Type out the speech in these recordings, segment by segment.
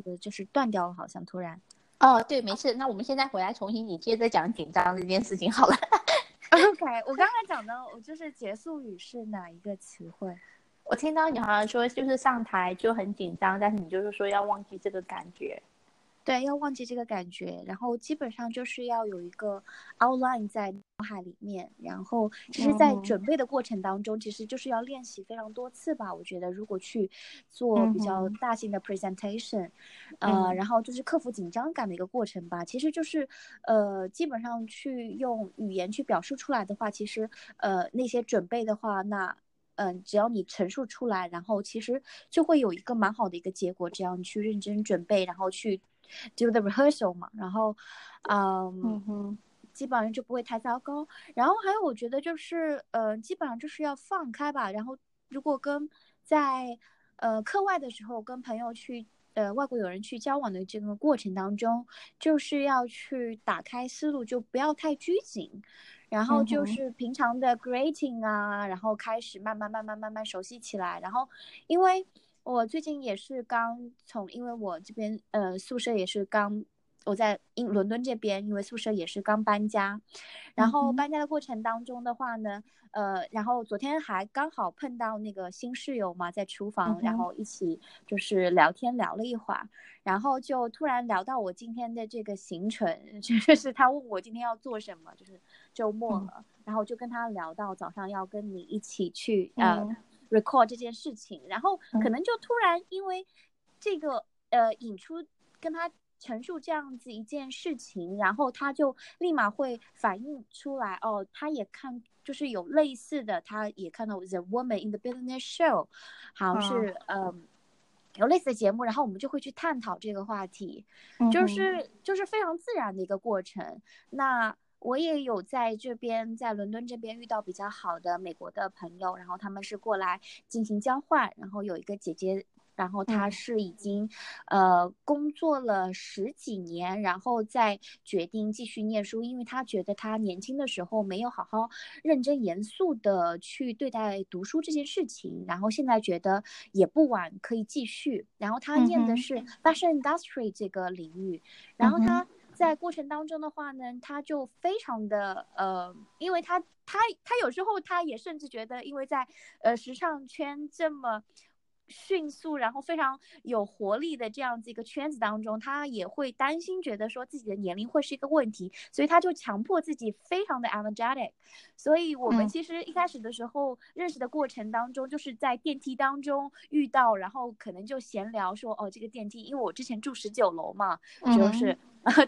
的就是断掉了，好像突然。哦，对，没事。那我们现在回来重新，你接着讲紧张这件事情好了。OK，我刚才讲的，我就是结束语是哪一个词汇？我听到你好像说就是上台就很紧张，但是你就是说要忘记这个感觉。对，要忘记这个感觉，然后基本上就是要有一个 outline 在脑海里面，然后其实，在准备的过程当中，其实就是要练习非常多次吧。我觉得，如果去做比较大型的 presentation，呃，然后就是克服紧张感的一个过程吧。其实就是，呃，基本上去用语言去表述出来的话，其实，呃，那些准备的话，那，嗯，只要你陈述出来，然后其实就会有一个蛮好的一个结果。只要你去认真准备，然后去。Do the rehearsal 嘛，然后，嗯，基本上就不会太糟糕。然后还有，我觉得就是，呃，基本上就是要放开吧。然后，如果跟在呃课外的时候跟朋友去，呃，外国友人去交往的这个过程当中，就是要去打开思路，就不要太拘谨。然后就是平常的 greeting 啊，然后开始慢慢慢慢慢慢熟悉起来。然后，因为。我最近也是刚从，因为我这边呃宿舍也是刚，我在英伦敦这边，因为宿舍也是刚搬家，然后搬家的过程当中的话呢，呃，然后昨天还刚好碰到那个新室友嘛，在厨房，然后一起就是聊天聊了一会儿，然后就突然聊到我今天的这个行程，就是他问我今天要做什么，就是周末了，然后就跟他聊到早上要跟你一起去呃。Record 这件事情，然后可能就突然因为这个呃引出跟他陈述这样子一件事情，然后他就立马会反映出来哦，他也看就是有类似的，他也看到 The Woman in the Business Show，好像是嗯有类似的节目，然后我们就会去探讨这个话题，就是就是非常自然的一个过程。那我也有在这边，在伦敦这边遇到比较好的美国的朋友，然后他们是过来进行交换，然后有一个姐姐，然后她是已经，呃，工作了十几年，然后再决定继续念书，因为她觉得她年轻的时候没有好好认真严肃的去对待读书这件事情，然后现在觉得也不晚，可以继续。然后她念的是 fashion industry 这个领域，然后她。在过程当中的话呢，他就非常的呃，因为他他他有时候他也甚至觉得，因为在呃时尚圈这么。迅速，然后非常有活力的这样子一个圈子当中，他也会担心，觉得说自己的年龄会是一个问题，所以他就强迫自己非常的 energetic。所以我们其实一开始的时候认识的过程当中，就是在电梯当中遇到，然后可能就闲聊说，哦，这个电梯，因为我之前住十九楼嘛，就是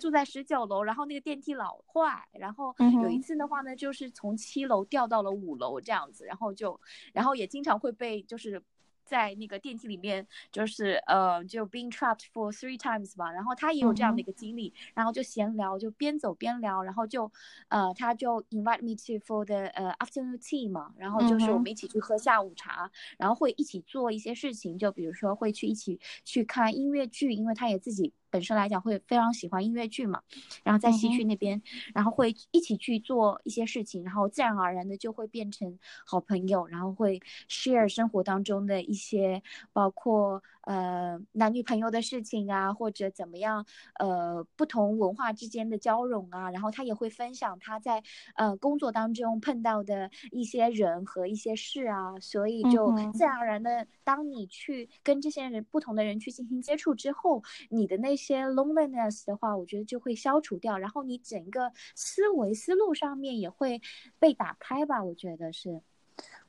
住在十九楼，然后那个电梯老坏，然后有一次的话呢，就是从七楼掉到了五楼这样子，然后就，然后也经常会被就是。在那个电梯里面，就是呃，就 being trapped for three times 吧。然后他也有这样的一个经历，然后就闲聊，就边走边聊，然后就呃，他就 invite me to for the 呃 afternoon tea 嘛。然后就是我们一起去喝下午茶，然后会一起做一些事情，就比如说会去一起去看音乐剧，因为他也自己。本身来讲会非常喜欢音乐剧嘛，然后在西区那边，然后会一起去做一些事情，然后自然而然的就会变成好朋友，然后会 share 生活当中的一些，包括呃男女朋友的事情啊，或者怎么样，呃不同文化之间的交融啊，然后他也会分享他在呃工作当中碰到的一些人和一些事啊，所以就自然而然的，当你去跟这些人不同的人去进行接触之后，你的那些 loneliness 的话，我觉得就会消除掉，然后你整个思维思路上面也会被打开吧。我觉得是，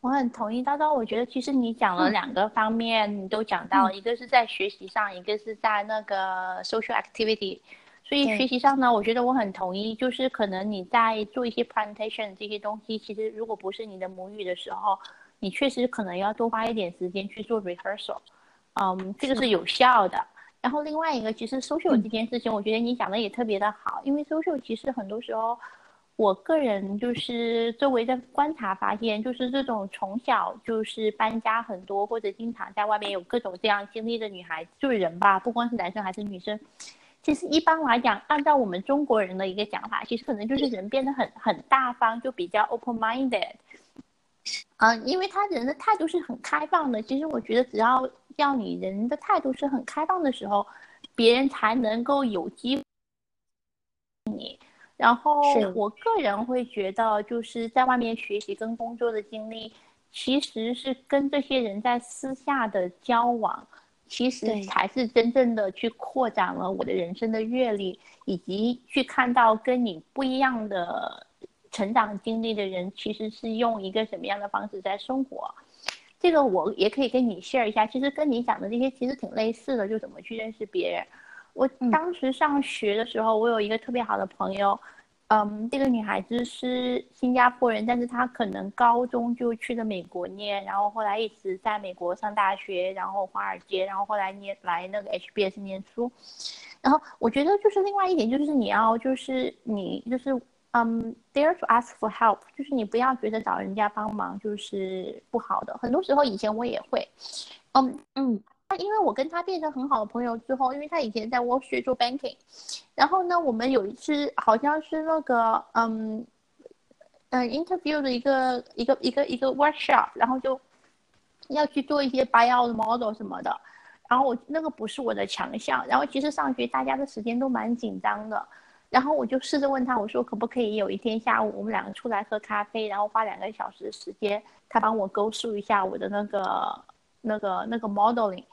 我很同意叨叨。我觉得其实你讲了两个方面，你都讲到，一个是在学习上，一个是在那个 social activity。所以学习上呢，我觉得我很同意，就是可能你在做一些 presentation 这些东西，其实如果不是你的母语的时候，你确实可能要多花一点时间去做 rehearsal。嗯，这个是有效的。然后另外一个，其实 social 这件事情，我觉得你讲的也特别的好，因为 social 其实很多时候，我个人就是周围的观察发现，就是这种从小就是搬家很多，或者经常在外面有各种这样经历的女孩，就是人吧，不光是男生还是女生，其实一般来讲，按照我们中国人的一个讲法，其实可能就是人变得很很大方，就比较 open minded。嗯，因为他人的态度是很开放的。其实我觉得，只要要你人的态度是很开放的时候，别人才能够有机会你。然后我个人会觉得，就是在外面学习跟工作的经历，其实是跟这些人在私下的交往，其实才是真正的去扩展了我的人生的阅历，以及去看到跟你不一样的成长经历的人，其实是用一个什么样的方式在生活。这个我也可以跟你 share 一下，其实跟你讲的这些其实挺类似的，就怎么去认识别人。我当时上学的时候，我有一个特别好的朋友，嗯，这个女孩子是新加坡人，但是她可能高中就去了美国念，然后后来一直在美国上大学，然后华尔街，然后后来念来那个 HBS 念书。然后我觉得就是另外一点就是你要就是你就是嗯，dare to ask for help，就是你不要觉得找人家帮忙就是不好的，很多时候以前我也会，嗯嗯。因为我跟他变成很好的朋友之后，因为他以前在 Wall Street 做 banking，然后呢，我们有一次好像是那个嗯嗯 interview 的一个一个一个一个 workshop，然后就要去做一些 buyout model 什么的，然后我那个不是我的强项，然后其实上学大家的时间都蛮紧张的，然后我就试着问他，我说可不可以有一天下午我们两个出来喝咖啡，然后花两个小时的时间，他帮我勾述一下我的那个那个那个 modeling。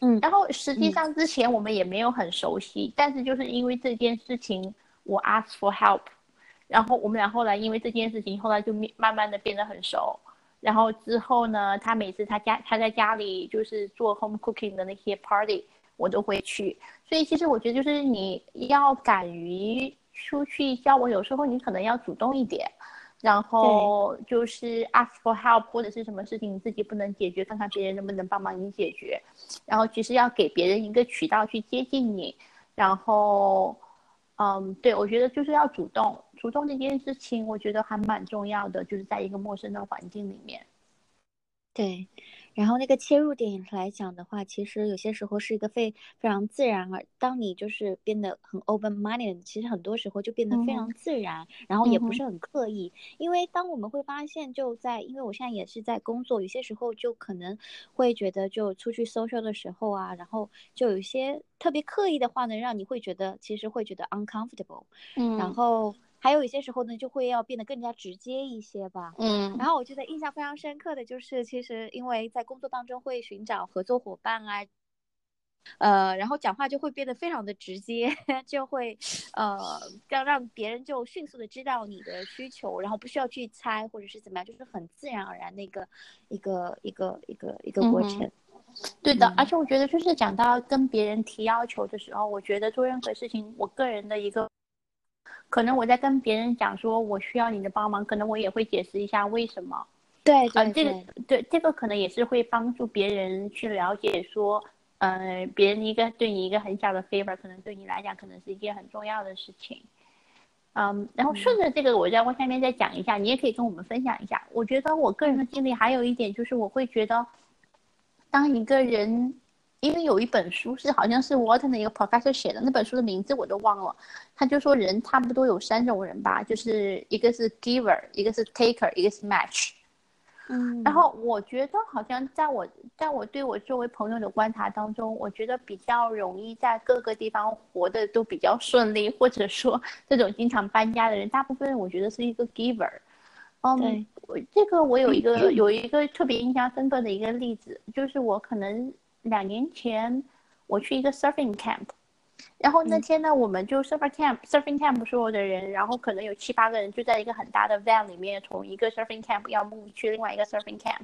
嗯，然后实际上之前我们也没有很熟悉，但是就是因为这件事情，我 ask for help，然后我们俩后来因为这件事情，后来就慢慢的变得很熟。然后之后呢，他每次他家他在家里就是做 home cooking 的那些 party，我都会去。所以其实我觉得就是你要敢于出去交往，有时候你可能要主动一点。然后就是 ask for help 或者是什么事情你自己不能解决，看看别人能不能帮忙你解决。然后其实要给别人一个渠道去接近你。然后，嗯，对我觉得就是要主动，主动这件事情我觉得还蛮重要的，就是在一个陌生的环境里面。对。然后那个切入点来讲的话，其实有些时候是一个非非常自然而当你就是变得很 open minded，其实很多时候就变得非常自然，然后也不是很刻意。因为当我们会发现，就在因为我现在也是在工作，有些时候就可能会觉得，就出去 social 的时候啊，然后就有一些特别刻意的话呢，让你会觉得其实会觉得 uncomfortable。嗯，然后。还有一些时候呢，就会要变得更加直接一些吧。嗯，然后我觉得印象非常深刻的就是，其实因为在工作当中会寻找合作伙伴啊，呃，然后讲话就会变得非常的直接，就会呃，要让别人就迅速的知道你的需求，然后不需要去猜或者是怎么样，就是很自然而然的一个一个一个一个一个过程。对的，而且我觉得就是讲到跟别人提要求的时候，我觉得做任何事情，我个人的一个。可能我在跟别人讲说我需要你的帮忙，可能我也会解释一下为什么。对，啊，这个对这个可能也是会帮助别人去了解说，呃，别人一个对你一个很小的 favor，可能对你来讲可能是一件很重要的事情。嗯，然后顺着这个，我再往下面再讲一下，你也可以跟我们分享一下。我觉得我个人的经历还有一点就是，我会觉得，当一个人。因为有一本书是好像是 Wharton 的一个 professor 写的，那本书的名字我都忘了。他就说人差不多有三种人吧，就是一个是 giver，一个是 taker，一个是 match。嗯。然后我觉得好像在我在我对我作为朋友的观察当中，我觉得比较容易在各个地方活的都比较顺利，或者说这种经常搬家的人，大部分我觉得是一个 giver。嗯，我这个我有一个 有一个特别印象深刻的一个例子，就是我可能。两年前，我去一个 surfing camp，然后那天呢，我们就 surfing camp surfing camp 所有的人，然后可能有七八个人就在一个很大的 van 里面，从一个 surfing camp 要 move 去另外一个 surfing camp，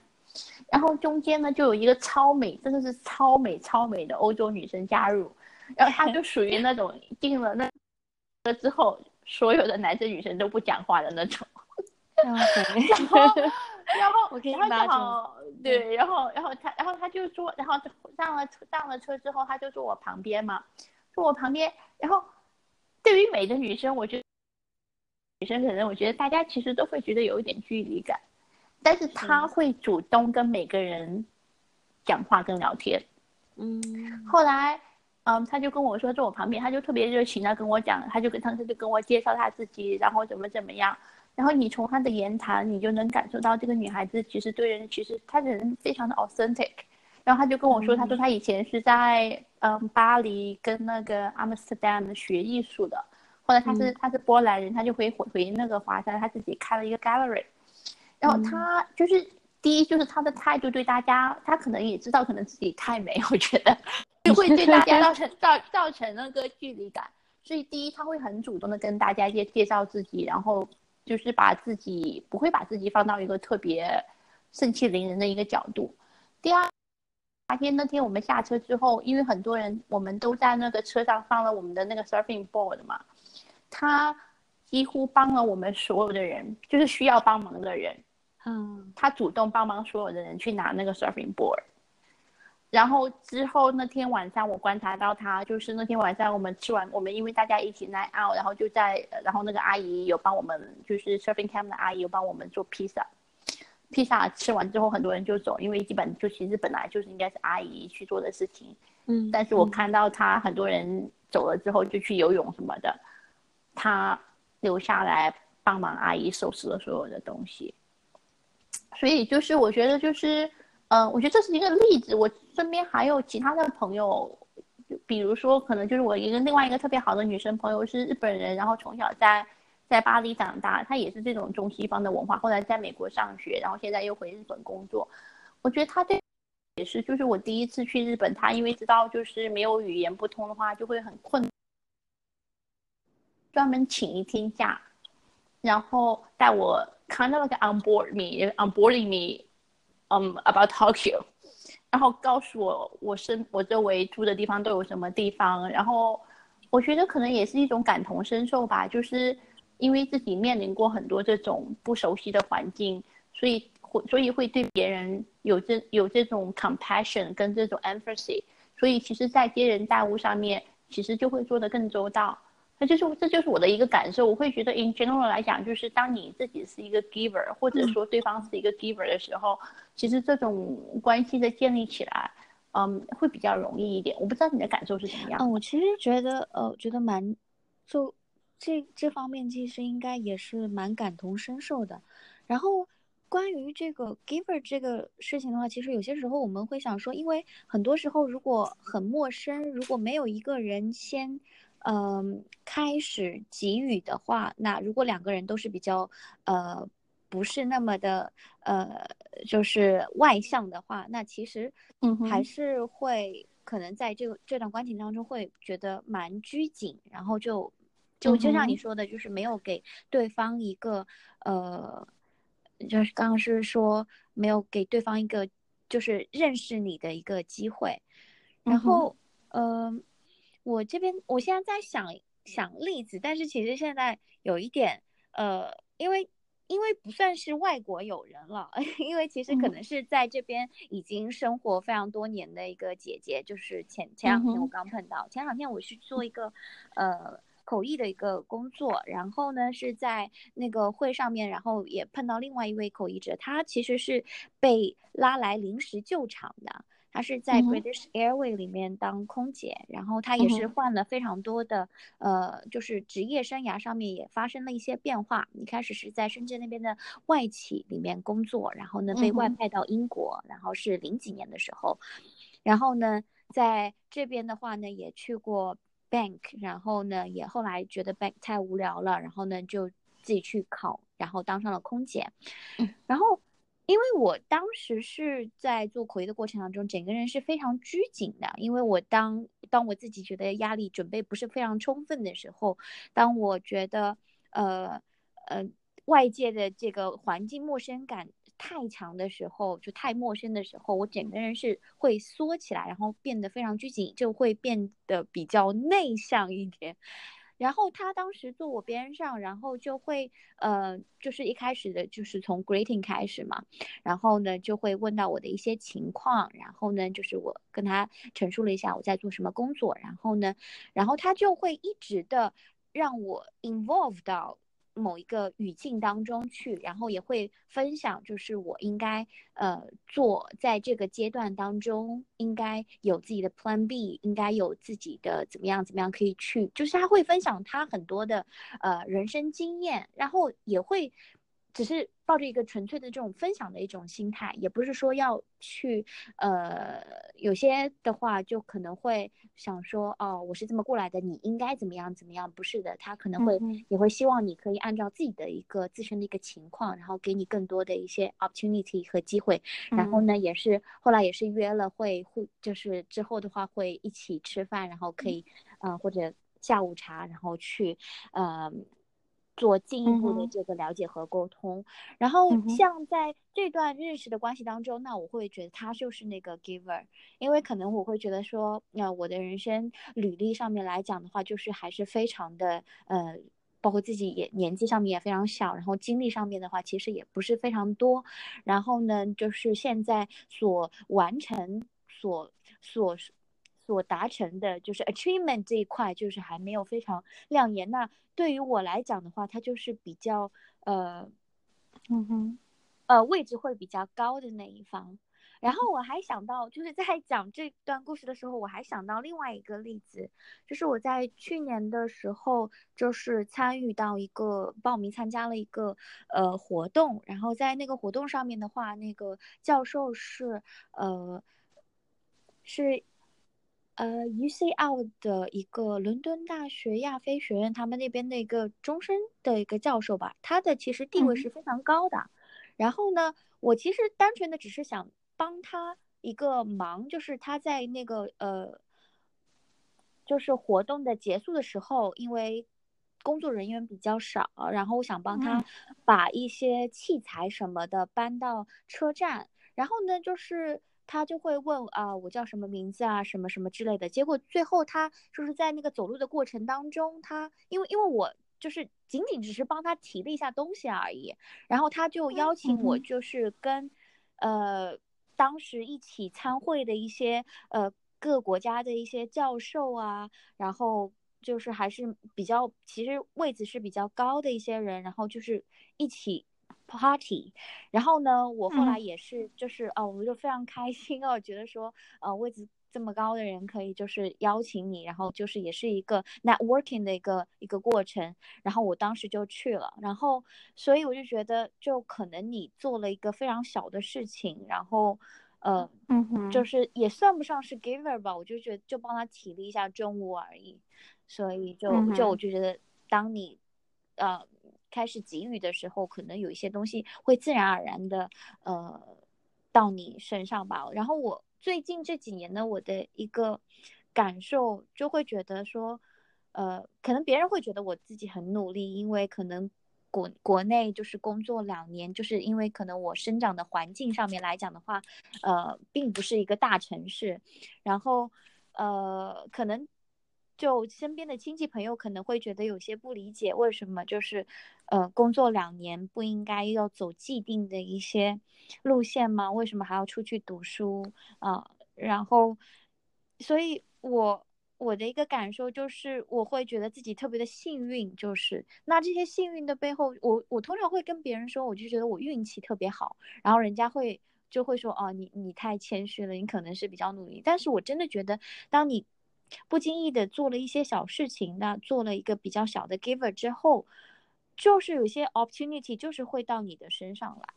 然后中间呢就有一个超美，真的是超美超美的欧洲女生加入，然后她就属于那种进了那了之后，所有的男生女生都不讲话的那种，然后然后然后正好。对，然后，然后他，然后他就坐，然后上了上了车之后，他就坐我旁边嘛，坐我旁边。然后，对于每个女生，我觉得女生可能我觉得大家其实都会觉得有一点距离感，但是他会主动跟每个人讲话跟聊天。嗯。后来，嗯，他就跟我说坐我旁边，他就特别热情的跟我讲，他就跟当时就跟我介绍他自己，然后怎么怎么样。然后你从她的言谈，你就能感受到这个女孩子其实对人，其实她人非常的 authentic，然后她就跟我说，他说她以前是在嗯巴黎跟那个阿姆斯特丹学艺术的，后来她是他是波兰人，她就回回回那个华山，她自己开了一个 gallery。然后她就是第一就是她的态度对大家，她可能也知道可能自己太美，我觉得 就会对大家造成 造造成那个距离感。所以第一他会很主动的跟大家介介绍自己，然后就是把自己不会把自己放到一个特别盛气凌人的一个角度。第二。那天那天我们下车之后，因为很多人我们都在那个车上放了我们的那个 surfing board 嘛，他几乎帮了我们所有的人，就是需要帮忙的人，嗯，他主动帮忙所有的人去拿那个 surfing board。然后之后那天晚上我观察到他，就是那天晚上我们吃完，我们因为大家一起 night out，然后就在，然后那个阿姨有帮我们，就是 serving camp 的阿姨有帮我们做披萨。披萨吃完之后，很多人就走，因为基本就其实本来就是应该是阿姨去做的事情，嗯。但是我看到他很多人走了之后就去游泳什么的，他留下来帮忙阿姨收拾了所有的东西。所以就是我觉得就是，嗯，我觉得这是一个例子。我身边还有其他的朋友，比如说可能就是我一个另外一个特别好的女生朋友是日本人，然后从小在。在巴黎长大，她也是这种中西方的文化。后来在美国上学，然后现在又回日本工作。我觉得他对也是，就是我第一次去日本，他因为知道就是没有语言不通的话就会很困，专门请一天假，然后带我 kind of like on board me on boarding me um about Tokyo，然后告诉我我身我周围住的地方都有什么地方，然后我觉得可能也是一种感同身受吧，就是。因为自己面临过很多这种不熟悉的环境，所以会所以会对别人有这有这种 compassion 跟这种 empathy，所以其实，在接人待物上面，其实就会做得更周到。那就是这就是我的一个感受。我会觉得，in general 来讲，就是当你自己是一个 giver，或者说对方是一个 giver 的时候，其实这种关系的建立起来，嗯，会比较容易一点。我不知道你的感受是怎么样。嗯，我其实觉得，呃，觉得蛮就。这这方面其实应该也是蛮感同身受的。然后关于这个 giver 这个事情的话，其实有些时候我们会想说，因为很多时候如果很陌生，如果没有一个人先，嗯，开始给予的话，那如果两个人都是比较，呃，不是那么的，呃，就是外向的话，那其实，嗯，还是会可能在这个这段关系当中会觉得蛮拘谨，然后就。就就像你说的，就是没有给对方一个，呃，就是刚刚是说没有给对方一个，就是认识你的一个机会。然后，嗯，我这边我现在在想想例子，但是其实现在有一点，呃，因为因为不算是外国友人了，因为其实可能是在这边已经生活非常多年的一个姐姐，就是前前两天我刚碰到，前两天我去做一个，呃。口译的一个工作，然后呢是在那个会上面，然后也碰到另外一位口译者，他其实是被拉来临时救场的，他是在 British Airways 里面当空姐，然后他也是换了非常多的，呃，就是职业生涯上面也发生了一些变化。一开始是在深圳那边的外企里面工作，然后呢被外派到英国，然后是零几年的时候，然后呢在这边的话呢也去过。bank，然后呢，也后来觉得 bank 太无聊了，然后呢就自己去考，然后当上了空姐。然后，因为我当时是在做口译的过程当中，整个人是非常拘谨的，因为我当当我自己觉得压力准备不是非常充分的时候，当我觉得呃呃外界的这个环境陌生感。太强的时候，就太陌生的时候，我整个人是会缩起来，然后变得非常拘谨，就会变得比较内向一点。然后他当时坐我边上，然后就会，呃，就是一开始的就是从 greeting 开始嘛，然后呢就会问到我的一些情况，然后呢就是我跟他陈述了一下我在做什么工作，然后呢，然后他就会一直的让我 involve 到。某一个语境当中去，然后也会分享，就是我应该呃做在这个阶段当中，应该有自己的 Plan B，应该有自己的怎么样怎么样可以去，就是他会分享他很多的呃人生经验，然后也会只是抱着一个纯粹的这种分享的一种心态，也不是说要去，呃，有些的话就可能会想说，哦，我是这么过来的，你应该怎么样怎么样？不是的，他可能会也会希望你可以按照自己的一个自身的一个情况，然后给你更多的一些 opportunity 和机会。然后呢，也是后来也是约了会互，就是之后的话会一起吃饭，然后可以，嗯，或者下午茶，然后去，呃。做进一步的这个了解和沟通，然后像在这段认识的关系当中，那我会觉得他就是那个 giver，因为可能我会觉得说，那我的人生履历上面来讲的话，就是还是非常的呃，包括自己也年纪上面也非常小，然后经历上面的话其实也不是非常多，然后呢，就是现在所完成所所。所达成的就是 achievement 这一块，就是还没有非常亮眼。那对于我来讲的话，它就是比较呃，嗯哼，呃，位置会比较高的那一方。然后我还想到，就是在 讲这段故事的时候，我还想到另外一个例子，就是我在去年的时候，就是参与到一个报名参加了一个呃活动，然后在那个活动上面的话，那个教授是呃是。呃，UCL 的一个伦敦大学亚非学院，他们那边的一个终身的一个教授吧，他的其实地位是非常高的。然后呢，我其实单纯的只是想帮他一个忙，就是他在那个呃，就是活动的结束的时候，因为工作人员比较少，然后我想帮他把一些器材什么的搬到车站。然后呢，就是。他就会问啊，我叫什么名字啊，什么什么之类的。结果最后他就是在那个走路的过程当中，他因为因为我就是仅仅只是帮他提了一下东西而已，然后他就邀请我就是跟，呃，当时一起参会的一些呃各国家的一些教授啊，然后就是还是比较其实位子是比较高的一些人，然后就是一起。Party，然后呢，我后来也是，就是哦，我就非常开心哦，觉得说，呃，位置这么高的人可以就是邀请你，然后就是也是一个 networking 的一个一个过程，然后我当时就去了，然后所以我就觉得，就可能你做了一个非常小的事情，然后，呃，嗯哼，就是也算不上是 giver 吧，我就觉得就帮他提了一下重物而已，所以就就我就觉得，当你，呃。开始给予的时候，可能有一些东西会自然而然的，呃，到你身上吧。然后我最近这几年呢，我的一个感受就会觉得说，呃，可能别人会觉得我自己很努力，因为可能国国内就是工作两年，就是因为可能我生长的环境上面来讲的话，呃，并不是一个大城市，然后，呃，可能。就身边的亲戚朋友可能会觉得有些不理解，为什么就是，呃，工作两年不应该要走既定的一些路线吗？为什么还要出去读书啊？然后，所以我我的一个感受就是，我会觉得自己特别的幸运，就是那这些幸运的背后，我我通常会跟别人说，我就觉得我运气特别好，然后人家会就会说，哦，你你太谦虚了，你可能是比较努力，但是我真的觉得，当你。不经意的做了一些小事情，那做了一个比较小的 giver 之后，就是有些 opportunity 就是会到你的身上来，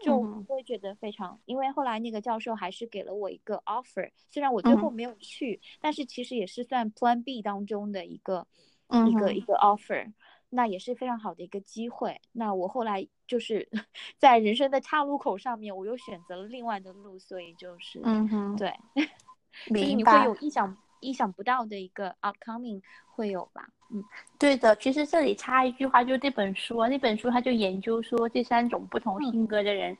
就会觉得非常。因为后来那个教授还是给了我一个 offer，虽然我最后没有去，但是其实也是算 Plan B 当中的一个一个一个 offer，那也是非常好的一个机会。那我后来就是 在人生的岔路口上面，我又选择了另外的路，所以就是嗯哼，对，所以你会有意想。意想不到的一个 upcoming 会有吧？嗯，对的。其实这里插一句话，就这本书啊，那本书他就研究说这三种不同性格的人，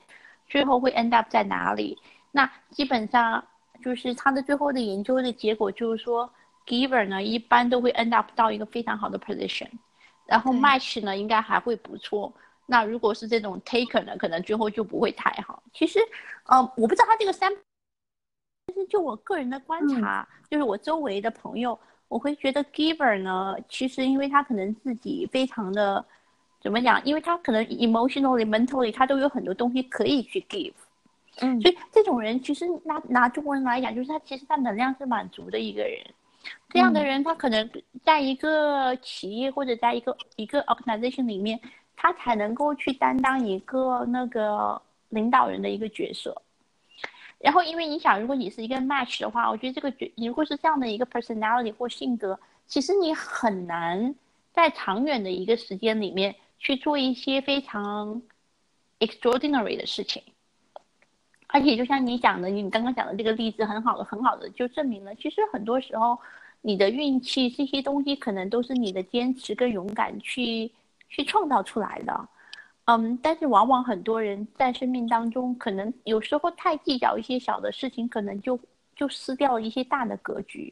最后会 end up 在哪里？那基本上就是他的最后的研究的结果就是说，giver 呢一般都会 end up 到一个非常好的 position，然后 match 呢应该还会不错。那如果是这种 taker 呢，可能最后就不会太好。其实，呃，我不知道他这个三。其实就我个人的观察，就是我周围的朋友，我会觉得 giver 呢，其实因为他可能自己非常的怎么讲，因为他可能 emotionally、mentally 他都有很多东西可以去 give，嗯，所以这种人其实拿拿中国人来讲，就是他其实他能量是满足的一个人。这样的人，他可能在一个企业或者在一个一个 organization 里面，他才能够去担当一个那个领导人的一个角色。然后，因为你想，如果你是一个 match 的话，我觉得这个角如果是这样的一个 personality 或性格，其实你很难在长远的一个时间里面去做一些非常 extraordinary 的事情。而且，就像你讲的，你刚刚讲的这个例子，很好的，很好的，就证明了，其实很多时候，你的运气这些东西，可能都是你的坚持跟勇敢去去创造出来的。嗯，但是往往很多人在生命当中，可能有时候太计较一些小的事情，可能就就失掉了一些大的格局。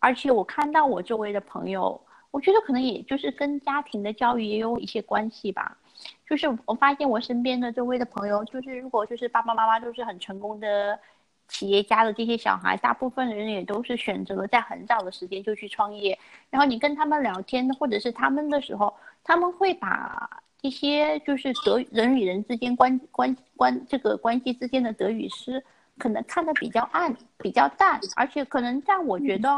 而且我看到我周围的朋友，我觉得可能也就是跟家庭的教育也有一些关系吧。就是我发现我身边的周围的朋友，就是如果就是爸爸妈妈都是很成功的企业家的这些小孩，大部分人也都是选择了在很早的时间就去创业。然后你跟他们聊天或者是他们的时候，他们会把。一些就是德人与人之间关关关这个关系之间的得与失，可能看得比较暗、比较淡，而且可能在我觉得，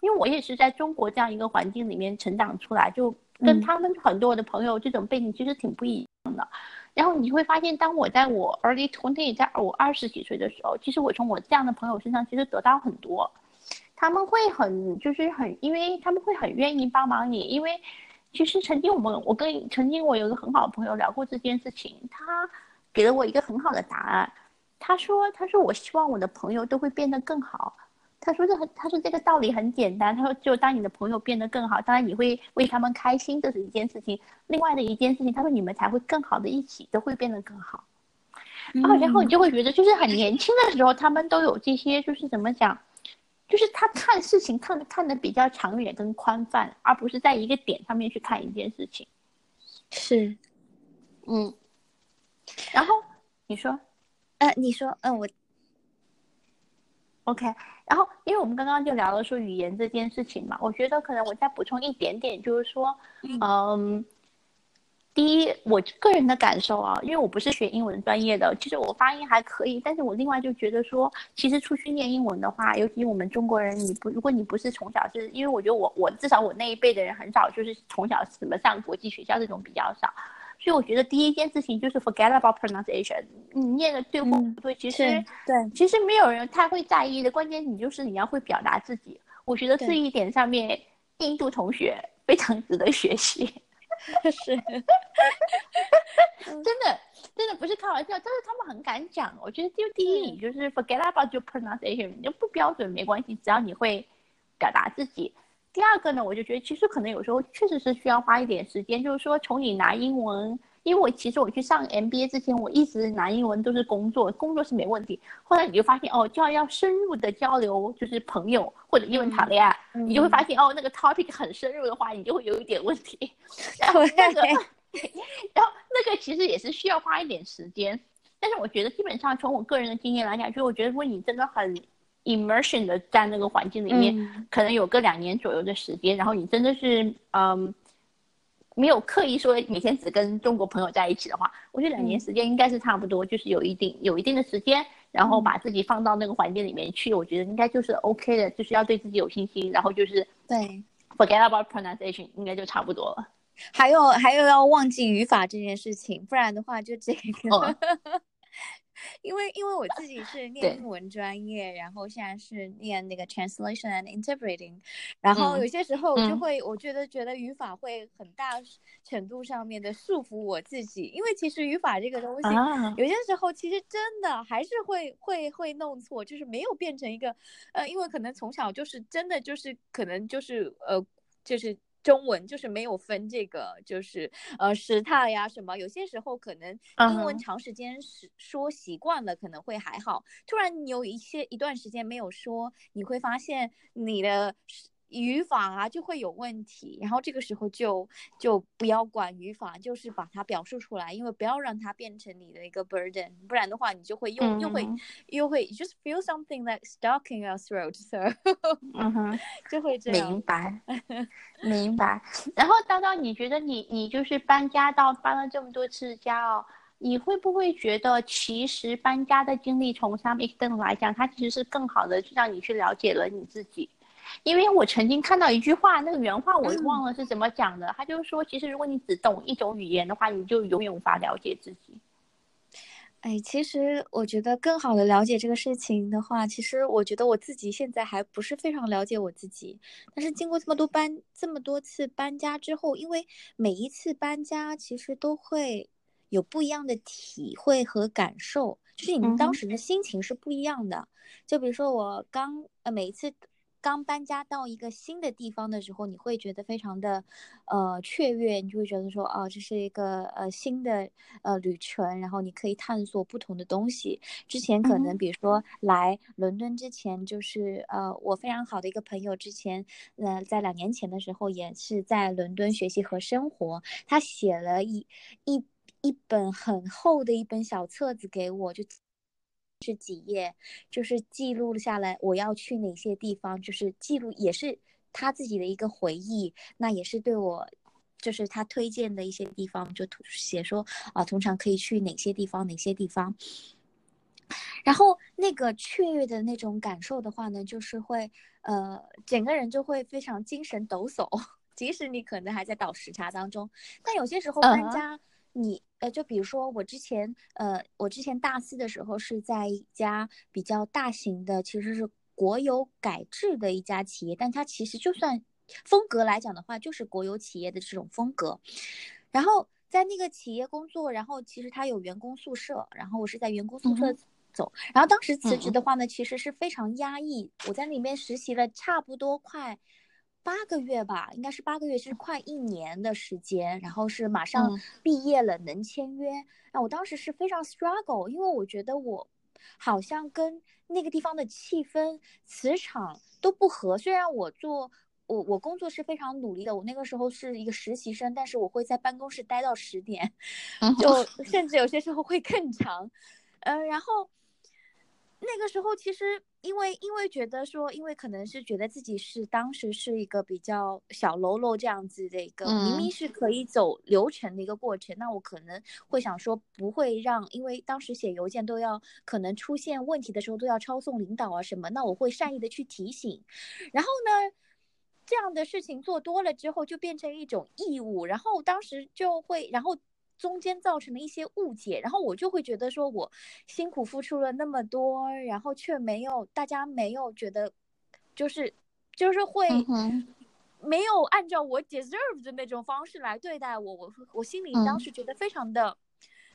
因为我也是在中国这样一个环境里面成长出来，就跟他们很多的朋友这种背景其实挺不一样的。然后你会发现，当我在我 early twenty，在我二十几岁的时候，其实我从我这样的朋友身上其实得到很多，他们会很就是很，因为他们会很愿意帮忙你，因为。其实曾经我们，我跟曾经我有一个很好的朋友聊过这件事情，他给了我一个很好的答案。他说：“他说我希望我的朋友都会变得更好。他说这很，他说这个道理很简单。他说，就当你的朋友变得更好，当然你会为他们开心，这是一件事情。另外的一件事情，他说你们才会更好的一起，都会变得更好。啊，然后你就会觉得，就是很年轻的时候，他们都有这些，就是怎么讲？”就是他看事情看的看的比较长远跟宽泛，而不是在一个点上面去看一件事情。是，嗯。然后你说，呃，你说，嗯，我，OK。然后，因为我们刚刚就聊了说语言这件事情嘛，我觉得可能我再补充一点点，就是说，嗯。第一，我个人的感受啊，因为我不是学英文专业的，其实我发音还可以，但是我另外就觉得说，其实出去念英文的话，尤其我们中国人，你不如果你不是从小是，因为我觉得我我至少我那一辈的人很少就是从小什么上国际学校这种比较少，所以我觉得第一件事情就是 forget about pronunciation，你念的对或不对，其实对，其实没有人太会在意的，关键你就是你要会表达自己，我觉得这一点上面，印度同学非常值得学习。是，真的，真的不是开玩笑，但是他们很敢讲。我觉得就第一，你就是 forget about your pronunciation，你就不标准没关系，只要你会表达自己。第二个呢，我就觉得其实可能有时候确实是需要花一点时间，就是说从你拿英文。因为我其实我去上 MBA 之前，我一直拿英文都是工作，工作是没问题。后来你就发现哦，就要要深入的交流，就是朋友或者英文谈恋爱，你就会发现哦，那个 topic 很深入的话，你就会有一点问题。然后那个，然后那个其实也是需要花一点时间。但是我觉得基本上从我个人的经验来讲，就我觉得如果你真的很 immersion 的在那个环境里面，可能有个两年左右的时间，然后你真的是嗯。没有刻意说每天只跟中国朋友在一起的话，我觉得两年时间应该是差不多，就是有一定有一定的时间，然后把自己放到那个环境里面去，我觉得应该就是 OK 的，就是要对自己有信心，然后就是对 forget about pronunciation，应该就差不多了。还有还有要忘记语法这件事情，不然的话就这个。因为因为我自己是念。英文专业，然后现在是念那个 translation and interpreting，然后有些时候就会我觉得觉得语法会很大程度上面的束缚我自己，因为其实语法这个东西，有些时候其实真的还是会会会弄错，就是没有变成一个，呃，因为可能从小就是真的就是可能就是呃就是。中文就是没有分这个，就是呃时态呀什么，有些时候可能英文长时间是说习惯了，可能会还好。突然你有一些一段时间没有说，你会发现你的。语法啊就会有问题，然后这个时候就就不要管语法，就是把它表述出来，因为不要让它变成你的一个 burden，不然的话你就会又又会又会 just feel something like stuck in your throat，so，嗯哼，就会这样。明白，明白。然后叨叨，你觉得你你就是搬家到搬了这么多次家哦，你会不会觉得其实搬家的经历从 some extent 来讲，它其实是更好的，让你去了解了你自己。因为我曾经看到一句话，那个原话我忘了是怎么讲的。他就是说，其实如果你只懂一种语言的话，你就永远无法了解自己。哎，其实我觉得更好的了解这个事情的话，其实我觉得我自己现在还不是非常了解我自己。但是经过这么多搬这么多次搬家之后，因为每一次搬家其实都会有不一样的体会和感受，就是你们当时的心情是不一样的。就比如说我刚呃每一次。刚搬家到一个新的地方的时候，你会觉得非常的，呃，雀跃，你就会觉得说，哦，这是一个呃新的呃旅程，然后你可以探索不同的东西。之前可能比如说来伦敦之前，就是呃我非常好的一个朋友，之前呃在两年前的时候也是在伦敦学习和生活，他写了一一一本很厚的一本小册子给我，就。是几页，就是记录下来我要去哪些地方，就是记录也是他自己的一个回忆，那也是对我，就是他推荐的一些地方，就写说啊，通常可以去哪些地方，哪些地方。然后那个雀跃的那种感受的话呢，就是会呃，整个人就会非常精神抖擞，即使你可能还在倒时差当中，但有些时候搬家。你呃，就比如说我之前呃，我之前大四的时候是在一家比较大型的，其实是国有改制的一家企业，但它其实就算风格来讲的话，就是国有企业的这种风格。然后在那个企业工作，然后其实它有员工宿舍，然后我是在员工宿舍走。然后当时辞职的话呢，其实是非常压抑。我在里面实习了差不多快。八个月吧，应该是八个月，是快一年的时间。然后是马上毕业了，能签约。那我当时是非常 struggle，因为我觉得我好像跟那个地方的气氛、磁场都不合。虽然我做我我工作是非常努力的，我那个时候是一个实习生，但是我会在办公室待到十点，就甚至有些时候会更长。嗯，然后。那个时候其实因为因为觉得说，因为可能是觉得自己是当时是一个比较小喽啰这样子的一个，明明是可以走流程的一个过程，那我可能会想说不会让，因为当时写邮件都要可能出现问题的时候都要抄送领导啊什么，那我会善意的去提醒，然后呢，这样的事情做多了之后就变成一种义务，然后当时就会然后。中间造成的一些误解，然后我就会觉得说，我辛苦付出了那么多，然后却没有大家没有觉得，就是就是会没有按照我 deserve 的那种方式来对待我，我我心里当时觉得非常的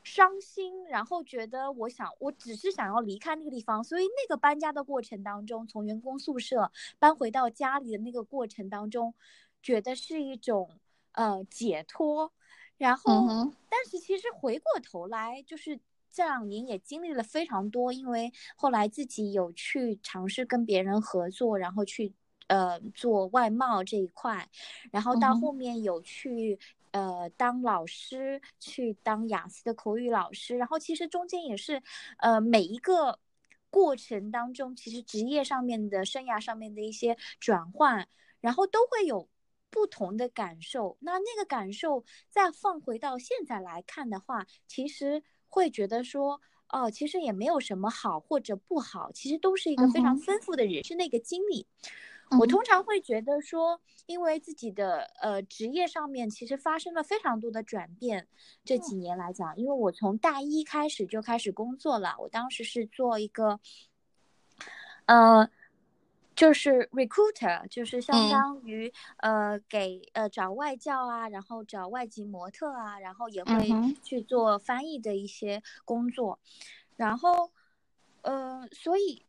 伤心，然后觉得我想我只是想要离开那个地方，所以那个搬家的过程当中，从员工宿舍搬回到家里的那个过程当中，觉得是一种呃解脱。然后，但是其实回过头来，就是这两年也经历了非常多，因为后来自己有去尝试跟别人合作，然后去呃做外贸这一块，然后到后面有去呃当老师，去当雅思的口语老师，然后其实中间也是呃每一个过程当中，其实职业上面的生涯上面的一些转换，然后都会有。不同的感受，那那个感受再放回到现在来看的话，其实会觉得说，哦，其实也没有什么好或者不好，其实都是一个非常丰富的人生的一个经历。我通常会觉得说，因为自己的呃职业上面其实发生了非常多的转变，这几年来讲，因为我从大一开始就开始工作了，我当时是做一个，呃。就是 recruiter，就是相当于呃给呃找外教啊，然后找外籍模特啊，然后也会去做翻译的一些工作，然后呃，所以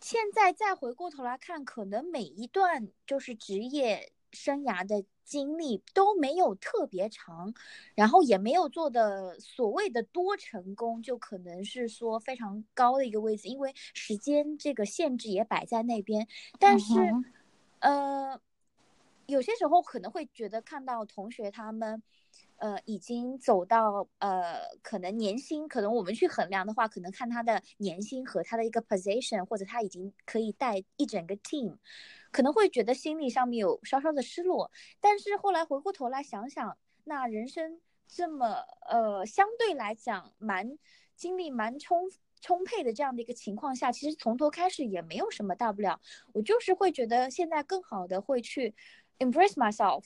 现在再回过头来看，可能每一段就是职业生涯的。经历都没有特别长，然后也没有做的所谓的多成功，就可能是说非常高的一个位置，因为时间这个限制也摆在那边。但是，呃，有些时候可能会觉得看到同学他们，呃，已经走到呃，可能年薪，可能我们去衡量的话，可能看他的年薪和他的一个 position，或者他已经可以带一整个 team。可能会觉得心理上面有稍稍的失落，但是后来回过头来想想，那人生这么呃相对来讲蛮精力蛮充充沛的这样的一个情况下，其实从头开始也没有什么大不了。我就是会觉得现在更好的会去 embrace myself。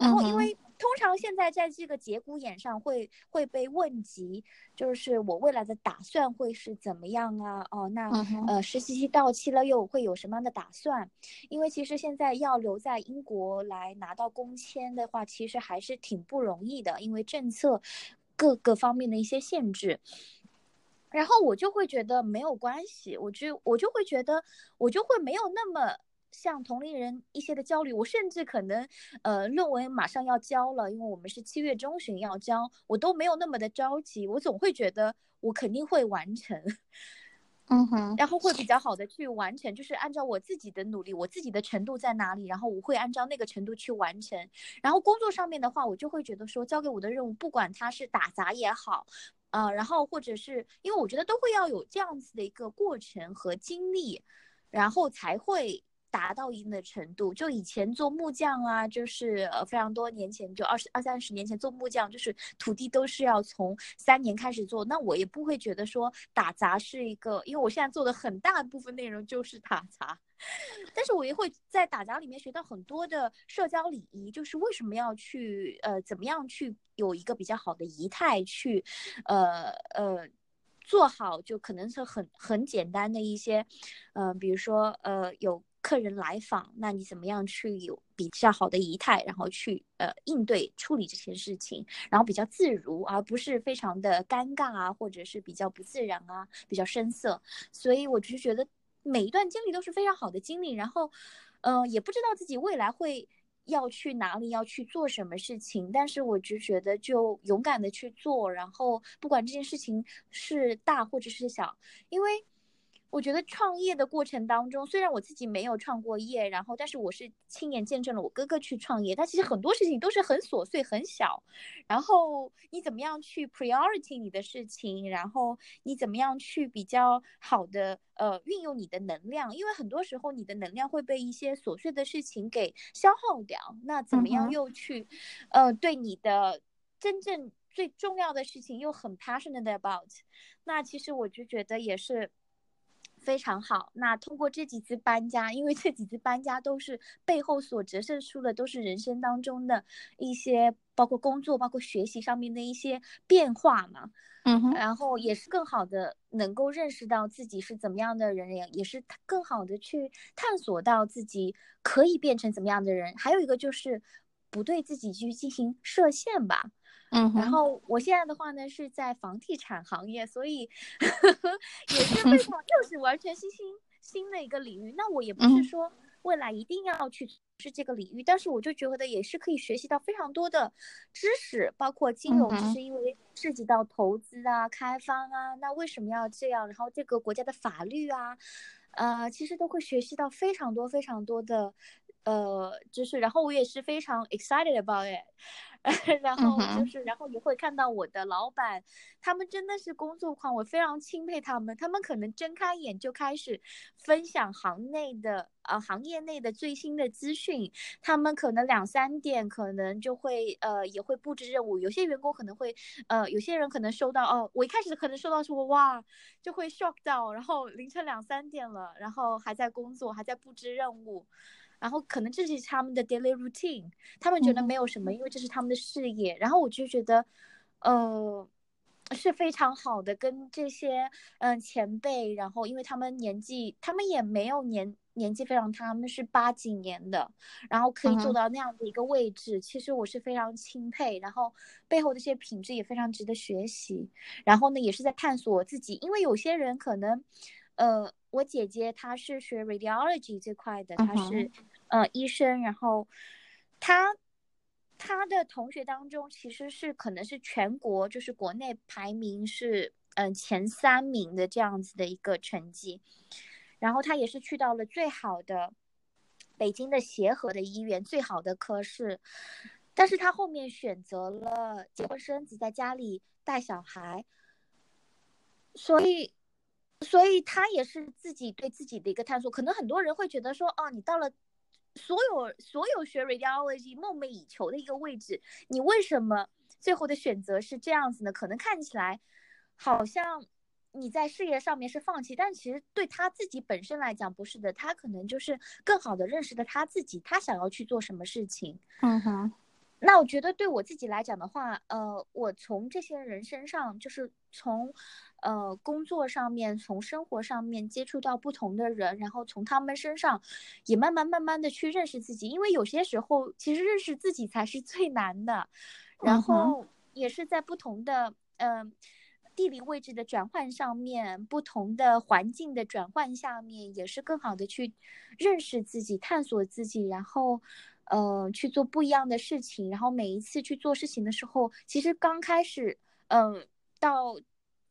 然后，因为通常现在在这个节骨眼上会会被问及，就是我未来的打算会是怎么样啊？哦，那呃实习期到期了又会有什么样的打算？因为其实现在要留在英国来拿到工签的话，其实还是挺不容易的，因为政策各个方面的一些限制。然后我就会觉得没有关系，我就我就会觉得我就会没有那么。像同龄人一些的焦虑，我甚至可能，呃，论文马上要交了，因为我们是七月中旬要交，我都没有那么的着急，我总会觉得我肯定会完成，嗯哼，然后会比较好的去完成，就是按照我自己的努力，我自己的程度在哪里，然后我会按照那个程度去完成。然后工作上面的话，我就会觉得说，交给我的任务，不管它是打杂也好，呃，然后或者是因为我觉得都会要有这样子的一个过程和经历，然后才会。达到一定的程度，就以前做木匠啊，就是呃非常多年前，就二十二三十年前做木匠，就是土地都是要从三年开始做。那我也不会觉得说打杂是一个，因为我现在做的很大部分内容就是打杂，但是我也会在打杂里面学到很多的社交礼仪，就是为什么要去呃怎么样去有一个比较好的仪态去，呃呃做好，就可能是很很简单的一些，嗯，比如说呃有。客人来访，那你怎么样去有比较好的仪态，然后去呃应对处理这些事情，然后比较自如，而不是非常的尴尬啊，或者是比较不自然啊，比较生涩。所以我就觉得每一段经历都是非常好的经历，然后，嗯，也不知道自己未来会要去哪里，要去做什么事情，但是我就觉得就勇敢的去做，然后不管这件事情是大或者是小，因为。我觉得创业的过程当中，虽然我自己没有创过业，然后但是我是亲眼见证了我哥哥去创业。但其实很多事情都是很琐碎、很小，然后你怎么样去 priority 你的事情，然后你怎么样去比较好的呃运用你的能量，因为很多时候你的能量会被一些琐碎的事情给消耗掉。那怎么样又去呃对你的真正最重要的事情又很 passionate about？那其实我就觉得也是。非常好。那通过这几次搬家，因为这几次搬家都是背后所折射出的，都是人生当中的一些，包括工作、包括学习上面的一些变化嘛。嗯哼。然后也是更好的能够认识到自己是怎么样的人，也也是更好的去探索到自己可以变成怎么样的人。还有一个就是不对自己去进行设限吧。嗯，然后我现在的话呢是在房地产行业，所以 也是非常又是完全新新新的一个领域。那我也不是说未来一定要去是这个领域，但是我就觉得也是可以学习到非常多的知识，包括金融就是，因为涉及到投资啊、开发啊，那为什么要这样？然后这个国家的法律啊，呃，其实都会学习到非常多非常多的呃知识，然后我也是非常 excited about it。然后就是，然后也会看到我的老板，他们真的是工作狂，我非常钦佩他们。他们可能睁开眼就开始分享行内的呃行业内的最新的资讯，他们可能两三点可能就会呃也会布置任务。有些员工可能会呃有些人可能收到哦，我一开始可能收到说哇就会 shock 到，然后凌晨两三点了，然后还在工作，还在布置任务。然后可能这是他们的 daily routine，他们觉得没有什么，因为这是他们的事业。然后我就觉得，呃，是非常好的，跟这些嗯前辈，然后因为他们年纪，他们也没有年年纪非常，他们是八几年的，然后可以做到那样的一个位置，其实我是非常钦佩。然后背后的这些品质也非常值得学习。然后呢，也是在探索自己，因为有些人可能，呃，我姐姐她是学 radiology 这块的，她是。呃，医生，然后她她的同学当中，其实是可能是全国就是国内排名是嗯前三名的这样子的一个成绩，然后她也是去到了最好的北京的协和的医院，最好的科室，但是她后面选择了结婚生子，在家里带小孩，所以所以他也是自己对自己的一个探索，可能很多人会觉得说，哦，你到了。所有所有学 radiology 梦寐以求的一个位置，你为什么最后的选择是这样子呢？可能看起来好像你在事业上面是放弃，但其实对他自己本身来讲不是的，他可能就是更好的认识了他自己，他想要去做什么事情。嗯哼。那我觉得对我自己来讲的话，呃，我从这些人身上，就是从，呃，工作上面，从生活上面接触到不同的人，然后从他们身上，也慢慢慢慢的去认识自己，因为有些时候其实认识自己才是最难的，然后也是在不同的，嗯。地理位置的转换上面，不同的环境的转换下面，也是更好的去认识自己、探索自己，然后，呃，去做不一样的事情。然后每一次去做事情的时候，其实刚开始，嗯，到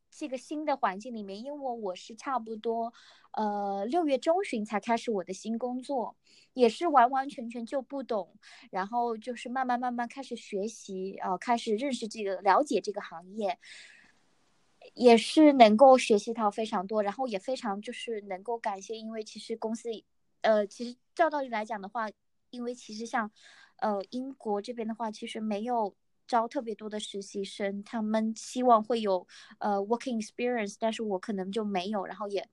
这个新的环境里面，因为我是差不多，呃，六月中旬才开始我的新工作，也是完完全全就不懂，然后就是慢慢慢慢开始学习，呃，开始认识这个、了解这个行业。也是能够学习到非常多，然后也非常就是能够感谢，因为其实公司，呃，其实照道理来讲的话，因为其实像，呃，英国这边的话，其实没有招特别多的实习生，他们希望会有呃 working experience，但是我可能就没有，然后也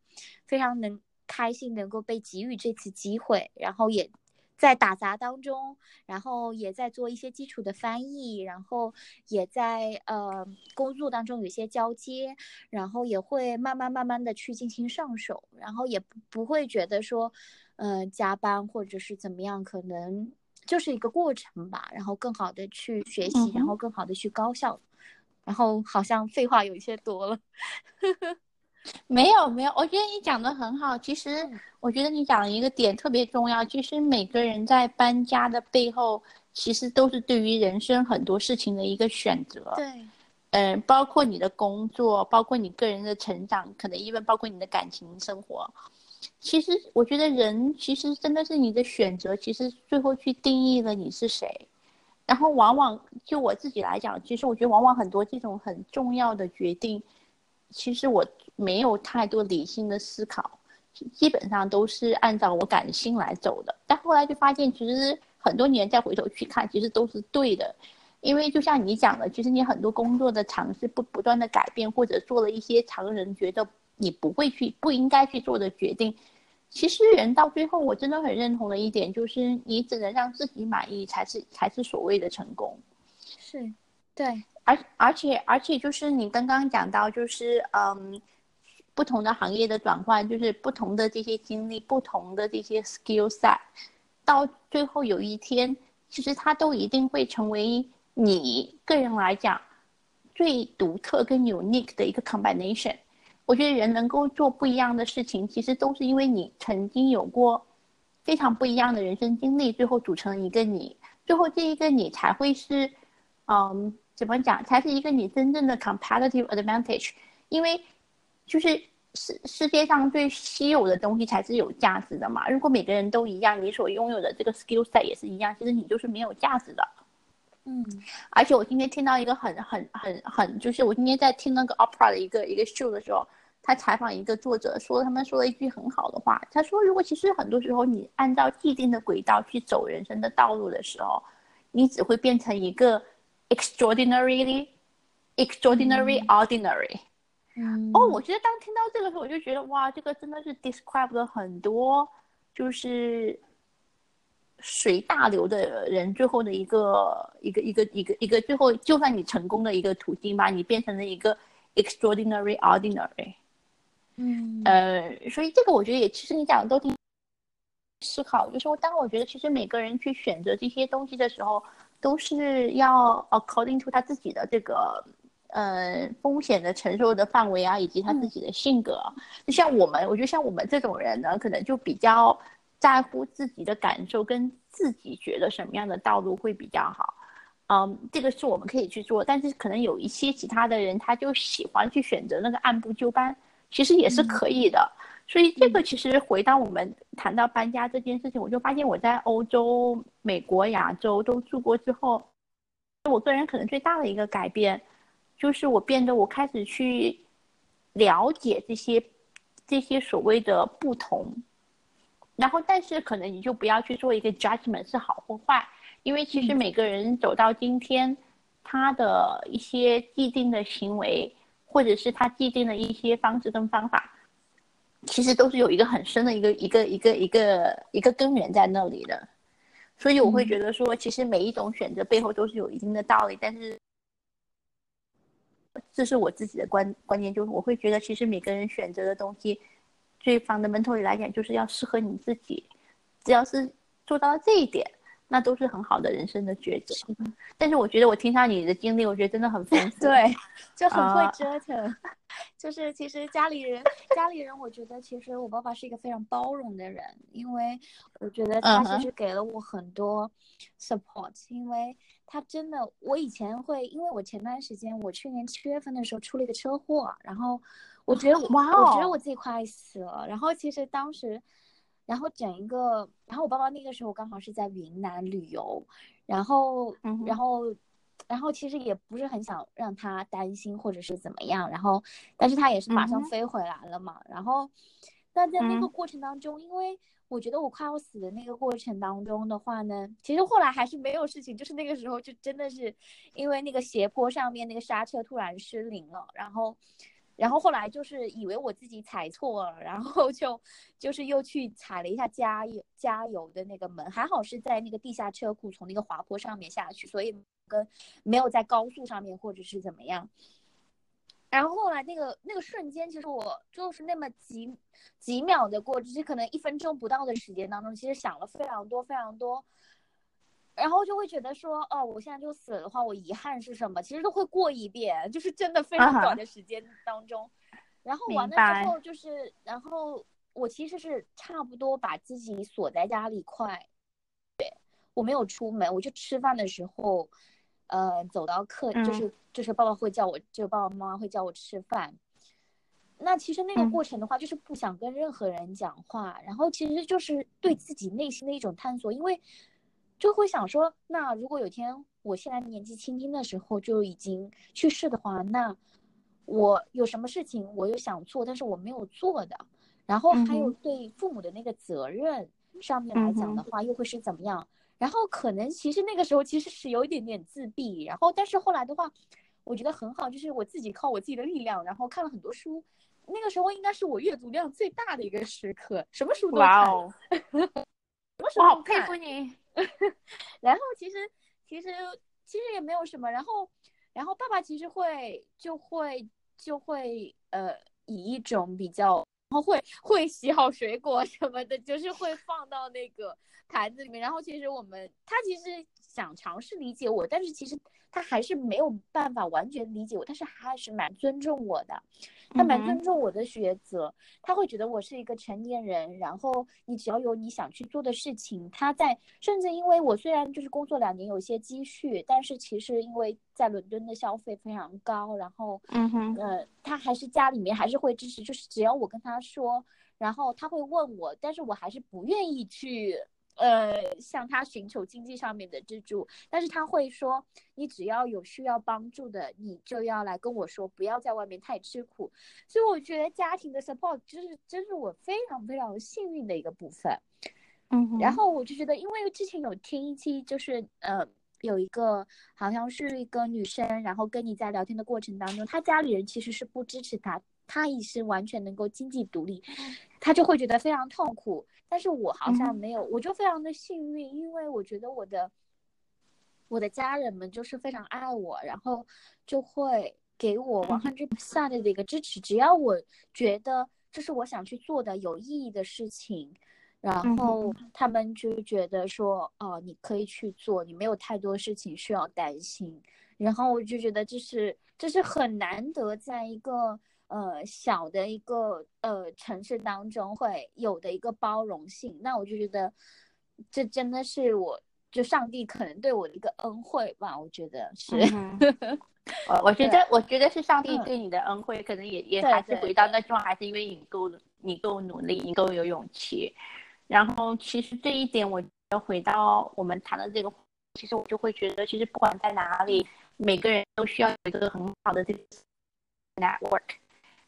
非常能开心能够被给予这次机会，然后也。在打杂当中，然后也在做一些基础的翻译，然后也在呃工作当中有些交接，然后也会慢慢慢慢的去进行上手，然后也不不会觉得说，嗯加班或者是怎么样，可能就是一个过程吧，然后更好的去学习，然后更好的去高效，然后好像废话有一些多了。没有没有，我觉得你讲的很好。其实我觉得你讲了一个点特别重要。其实每个人在搬家的背后，其实都是对于人生很多事情的一个选择。对，嗯，包括你的工作，包括你个人的成长，可能因为包括你的感情生活。其实我觉得人其实真的是你的选择，其实最后去定义了你是谁。然后往往就我自己来讲，其实我觉得往往很多这种很重要的决定。其实我没有太多理性的思考，基本上都是按照我感性来走的。但后来就发现，其实很多年再回头去看，其实都是对的。因为就像你讲的，其实你很多工作的尝试不不断的改变，或者做了一些常人觉得你不会去、不应该去做的决定。其实人到最后，我真的很认同的一点就是，你只能让自己满意，才是才是所谓的成功。是，对。而而且而且就是你刚刚讲到，就是嗯，不同的行业的转换，就是不同的这些经历，不同的这些 skill set，到最后有一天，其实它都一定会成为你个人来讲最独特跟 unique 的一个 combination。我觉得人能够做不一样的事情，其实都是因为你曾经有过非常不一样的人生经历，最后组成一个你，最后这一个你才会是嗯。怎么讲才是一个你真正的 competitive advantage？因为就是世世界上最稀有的东西才是有价值的嘛。如果每个人都一样，你所拥有的这个 skill set 也是一样，其实你就是没有价值的。嗯，而且我今天听到一个很很很很，就是我今天在听那个 opera 的一个一个 show 的时候，他采访一个作者说，他们说了一句很好的话，他说，如果其实很多时候你按照既定的轨道去走人生的道路的时候，你只会变成一个。extraordinarily extraordinary ordinary。嗯，哦，我觉得当听到这个时候，我就觉得哇，这个真的是 describe 了很多，就是随大流的人最后的一个一个一个一个一个最后，就算你成功的一个途径吧，你变成了一个 extraordinary ordinary。嗯，呃，所以这个我觉得也，其实你讲的都挺思考，就是当我觉得其实每个人去选择这些东西的时候。都是要 according to 他自己的这个，呃，风险的承受的范围啊，以及他自己的性格。就像我们，我觉得像我们这种人呢，可能就比较在乎自己的感受，跟自己觉得什么样的道路会比较好。嗯，这个是我们可以去做，但是可能有一些其他的人，他就喜欢去选择那个按部就班，其实也是可以的。所以这个其实回到我们谈到搬家这件事情，我就发现我在欧洲、美国、亚洲都住过之后，我个人可能最大的一个改变，就是我变得我开始去了解这些这些所谓的不同，然后但是可能你就不要去做一个 judgment 是好或坏，因为其实每个人走到今天，他的一些既定的行为。或者是他既定的一些方式跟方法，其实都是有一个很深的一个一个一个一个一个根源在那里的。所以我会觉得说，其实每一种选择背后都是有一定的道理，但是这是我自己的观观念，就是我会觉得，其实每个人选择的东西，最 fundamental 来讲，就是要适合你自己，只要是做到了这一点。那都是很好的人生的抉择，但是我觉得我听上你的经历，我觉得真的很丰 富，对，就很会折腾。就是其实家里人，家里人，我觉得其实我爸爸是一个非常包容的人，因为我觉得他其实给了我很多 support，因为他真的，我以前会，因为我前段时间我去年七月份的时候出了一个车祸，然后我觉得哇，我觉得我自己快死了，然后其实当时。然后整一个，然后我爸爸那个时候刚好是在云南旅游，然后，然后，然后其实也不是很想让他担心或者是怎么样，然后，但是他也是马上飞回来了嘛。然后，那在那个过程当中，因为我觉得我快要死的那个过程当中的话呢，其实后来还是没有事情，就是那个时候就真的是因为那个斜坡上面那个刹车突然失灵了，然后。然后后来就是以为我自己踩错了，然后就就是又去踩了一下加油加油的那个门，还好是在那个地下车库从那个滑坡上面下去，所以跟没有在高速上面或者是怎么样。然后后来那个那个瞬间，其实我就是那么几几秒的过，只是可能一分钟不到的时间当中，其实想了非常多非常多。然后就会觉得说，哦，我现在就死了的话，我遗憾是什么？其实都会过一遍，就是真的非常短的时间当中。然后完了之后，就是然后我其实是差不多把自己锁在家里快，对我没有出门，我就吃饭的时候，呃，走到客就是就是爸爸会叫我，就爸爸妈妈会叫我吃饭。那其实那个过程的话，就是不想跟任何人讲话，然后其实就是对自己内心的一种探索，因为。就会想说，那如果有天我现在年纪轻轻的时候就已经去世的话，那我有什么事情我又想做，但是我没有做的，然后还有对父母的那个责任上面来讲的话，又会是怎么样？然后可能其实那个时候其实是有一点点自闭，然后但是后来的话，我觉得很好，就是我自己靠我自己的力量，然后看了很多书，那个时候应该是我阅读量最大的一个时刻，什么书都看，什么书我好佩服你。然后其实其实其实也没有什么，然后然后爸爸其实会就会就会呃以一种比较，然后会会洗好水果什么的，就是会放到那个盘子里面。然后其实我们他其实想尝试理解我，但是其实他还是没有办法完全理解我，但是还是蛮尊重我的。他蛮尊重我的抉择，他会觉得我是一个成年人，然后你只要有你想去做的事情，他在甚至因为我虽然就是工作两年有些积蓄，但是其实因为在伦敦的消费非常高，然后嗯哼，呃，他还是家里面还是会支持，就是只要我跟他说，然后他会问我，但是我还是不愿意去。呃，向他寻求经济上面的支柱，但是他会说，你只要有需要帮助的，你就要来跟我说，不要在外面太吃苦。所以我觉得家庭的 support 就是真是我非常非常幸运的一个部分。嗯，然后我就觉得，因为之前有听一期，就是呃，有一个好像是一个女生，然后跟你在聊天的过程当中，她家里人其实是不支持她，她也是完全能够经济独立，她就会觉得非常痛苦。但是我好像没有，我就非常的幸运，因为我觉得我的我的家人们就是非常爱我，然后就会给我 one hundred percent 的一个支持，只要我觉得这是我想去做的有意义的事情，然后他们就觉得说，哦，你可以去做，你没有太多事情需要担心，然后我就觉得这是这是很难得在一个。呃，小的一个呃城市当中会有的一个包容性，那我就觉得这真的是我就上帝可能对我的一个恩惠吧，我觉得是。我我觉得我觉得是上帝对你的恩惠，可能也也还是回到那句话，还是因为你够你够努力，你够有勇气。然后其实这一点，我要回到我们谈的这个，其实我就会觉得，其实不管在哪里，每个人都需要有一个很好的这个 network。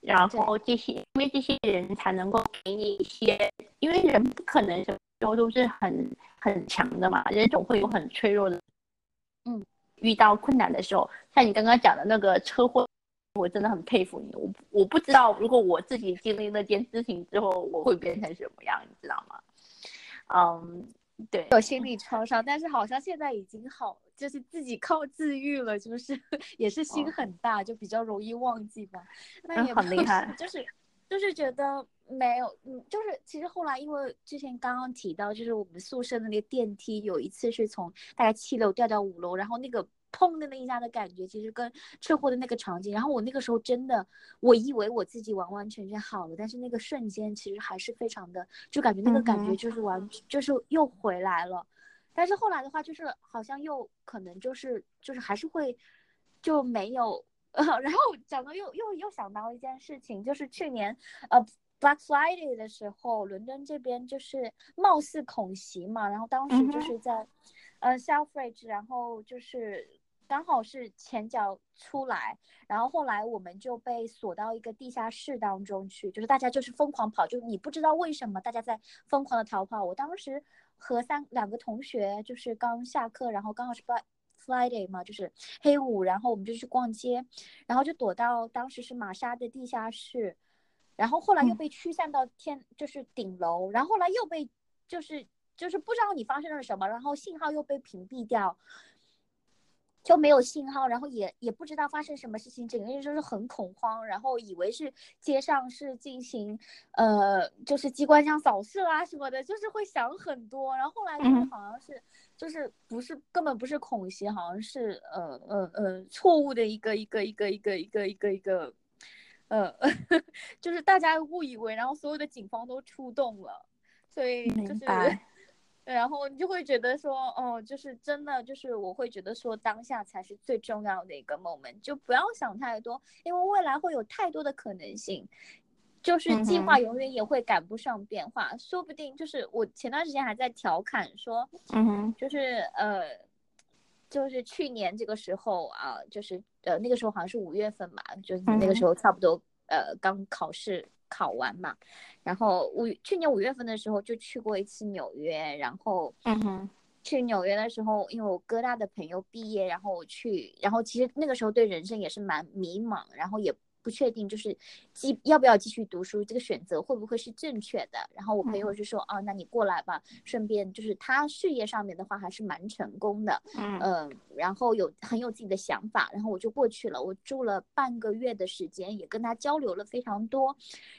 然后这些，因为这些人才能够给你一些，因为人不可能什么时候都是很很强的嘛，人总会有很脆弱的。嗯，遇到困难的时候，像你刚刚讲的那个车祸，我真的很佩服你。我我不知道如果我自己经历那件事情之后，我会变成什么样，你知道吗？嗯，对，有心理创伤，但是好像现在已经好，就是自己靠自愈了，就是 也是心很大，就比较容易忘记吧。那也很厉害，就是就是觉得没有，嗯，就是其实后来因为之前刚刚提到，就是我们宿舍的那个电梯有一次是从大概七楼掉到五楼，然后那个。砰的那一下的感觉，其实跟车祸的那个场景，然后我那个时候真的，我以为我自己完完全全好了，但是那个瞬间其实还是非常的，就感觉那个感觉就是完，就是又回来了。但是后来的话，就是好像又可能就是就是还是会就没有。呃，然后讲到又又又想到一件事情，就是去年呃 Black Friday 的时候，伦敦这边就是貌似恐袭嘛，然后当时就是在呃 Selfridge，然后就是。刚好是前脚出来，然后后来我们就被锁到一个地下室当中去，就是大家就是疯狂跑，就你不知道为什么大家在疯狂的逃跑。我当时和三两个同学就是刚下课，然后刚好是 Black Friday 嘛，就是黑五，然后我们就去逛街，然后就躲到当时是玛莎的地下室，然后后来又被驱散到天就是顶楼，然后后来又被就是就是不知道你发生了什么，然后信号又被屏蔽掉。就没有信号，然后也也不知道发生什么事情，整个人就是很恐慌，然后以为是街上是进行，呃，就是机关枪扫射啊什么的，就是会想很多，然后后来就是好像是，就是不是根本不是恐袭，好像是呃呃呃错误的一个一个一个一个一个一个一个，呃，就是大家误以为，然后所有的警方都出动了，所以就是。然后你就会觉得说，哦，就是真的，就是我会觉得说，当下才是最重要的一个 moment，就不要想太多，因为未来会有太多的可能性，就是计划永远也会赶不上变化，说不定就是我前段时间还在调侃说，嗯哼，就是呃，就是去年这个时候啊，就是呃那个时候好像是五月份嘛，就是那个时候差不多呃刚考试。考完嘛，然后五去年五月份的时候就去过一次纽约，然后嗯哼，去纽约的时候，因为我哥大的朋友毕业，然后我去，然后其实那个时候对人生也是蛮迷茫，然后也。不确定就是继要不要继续读书，这个选择会不会是正确的？然后我朋友就说，哦，那你过来吧，顺便就是他事业上面的话还是蛮成功的，嗯然后有很有自己的想法，然后我就过去了，我住了半个月的时间，也跟他交流了非常多，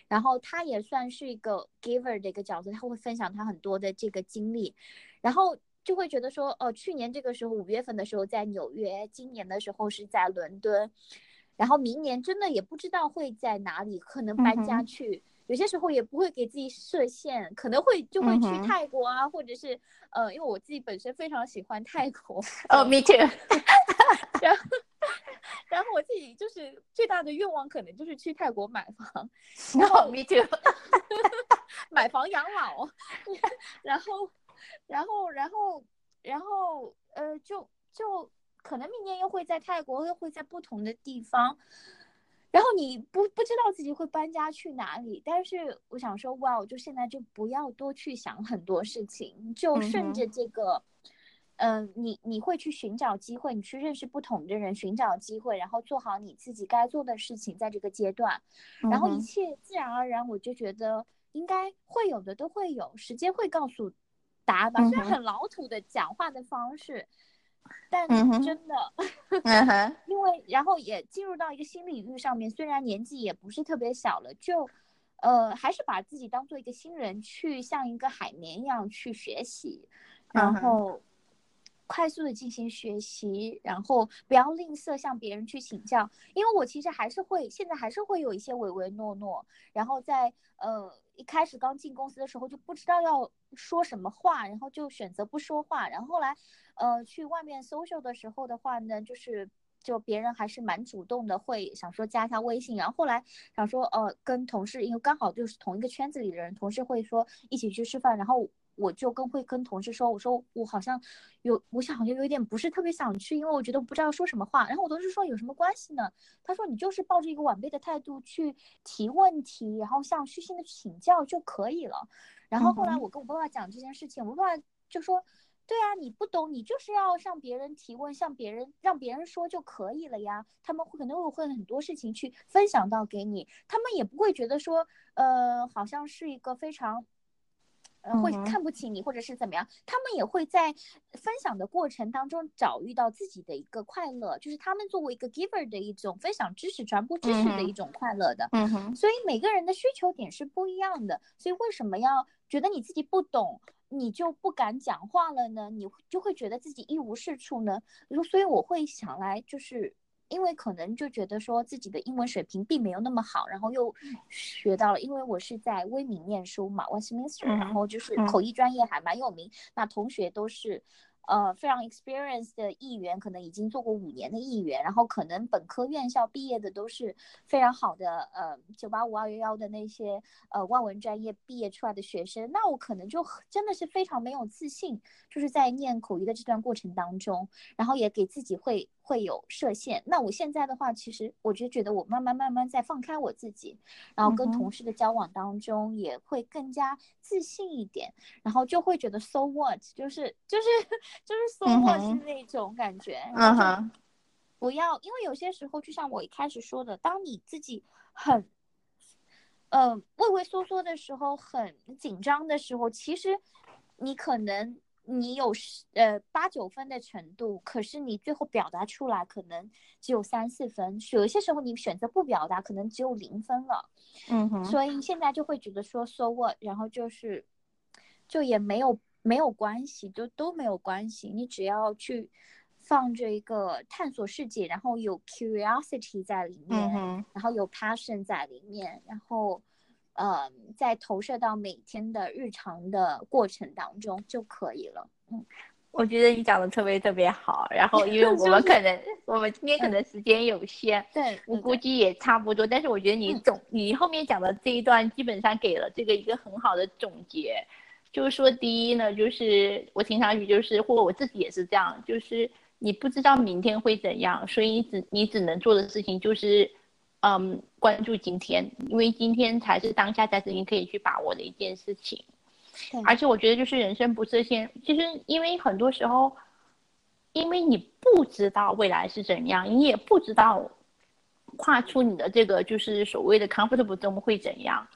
然后他也算是一个 giver 的一个角色，他会分享他很多的这个经历，然后就会觉得说，哦，去年这个时候五月份的时候在纽约，今年的时候是在伦敦。然后明年真的也不知道会在哪里，可能搬家去。有些时候也不会给自己设限，可能会就会去泰国啊，或者是呃，因为我自己本身非常喜欢泰国。哦，me too。然后，然后我自己就是最大的愿望，可能就是去泰国买房。然后，me too。买房养老。然后，然后，然后，然后，呃，就就。可能明年又会在泰国，又会在不同的地方，然后你不不知道自己会搬家去哪里。但是我想说，哇，我就现在就不要多去想很多事情，就顺着这个，嗯，你你会去寻找机会，你去认识不同的人，寻找机会，然后做好你自己该做的事情，在这个阶段，然后一切自然而然，我就觉得应该会有的都会有，时间会告诉答案吧。虽然很老土的讲话的方式。但真的，因为然后也进入到一个新领域上面，虽然年纪也不是特别小了，就，呃，还是把自己当做一个新人，去像一个海绵一样去学习，然后快速的进行学习，然后不要吝啬向别人去请教，因为我其实还是会，现在还是会有一些唯唯诺诺，然后在呃一开始刚进公司的时候就不知道要说什么话，然后就选择不说话，然后后来。呃，去外面 social 的时候的话呢，就是就别人还是蛮主动的，会想说加一下微信，然后后来想说，呃，跟同事，因为刚好就是同一个圈子里的人，同事会说一起去吃饭，然后我就跟会跟同事说，我说我好像有，我想好像有点不是特别想去，因为我觉得不知道说什么话，然后我同事说有什么关系呢？他说你就是抱着一个晚辈的态度去提问题，然后向虚心的请教就可以了。然后后来我跟我爸爸讲这件事情，我爸爸就说。对啊，你不懂，你就是要向别人提问，向别人让别人说就可以了呀。他们会可能会很多事情去分享到给你，他们也不会觉得说，呃，好像是一个非常。呃，会看不起你，或者是怎么样？他们也会在分享的过程当中找遇到自己的一个快乐，就是他们作为一个 giver 的一种分享知识、传播知识的一种快乐的。嗯哼。所以每个人的需求点是不一样的，所以为什么要觉得你自己不懂，你就不敢讲话了呢？你就会觉得自己一无是处呢？所以我会想来就是。因为可能就觉得说自己的英文水平并没有那么好，然后又学到了，因为我是在威敏念书嘛，Westminster，然后就是口译专业还蛮有名，那同学都是。呃，非常 experienced 的议员，可能已经做过五年的议员，然后可能本科院校毕业的都是非常好的，呃，九八五二幺幺的那些呃外文专业毕业出来的学生，那我可能就真的是非常没有自信，就是在念口译的这段过程当中，然后也给自己会会有设限。那我现在的话，其实我就觉得我慢慢慢慢在放开我自己，然后跟同事的交往当中也会更加自信一点，然后就会觉得 so what，就是就是。就是 so what 是那种感觉，嗯哼，不要，因为有些时候，就像我一开始说的，当你自己很，呃，畏畏缩缩的时候，很紧张的时候，其实你可能你有呃八九分的程度，可是你最后表达出来可能只有三四分，有一些时候你选择不表达，可能只有零分了，嗯哼，所以现在就会觉得说 so what，然后就是就也没有。没有关系，都都没有关系。你只要去放着一个探索世界，然后有 curiosity 在里面，然后有 passion 在里面，然后，呃，在投射到每天的日常的过程当中就可以了。嗯，我觉得你讲的特别特别好。然后，因为 我们可能我们今天可能时间有限，对我估计也差不多。但是我觉得你总你后面讲的这一段基本上给了这个一个很好的总结。就是说，第一呢，就是我听上去就是，或我自己也是这样，就是你不知道明天会怎样，所以你只你只能做的事情就是，嗯，关注今天，因为今天才是当下才是你可以去把握的一件事情。而且我觉得就是人生不设限，其实因为很多时候，因为你不知道未来是怎样，你也不知道跨出你的这个就是所谓的 comfortable zone 会怎样，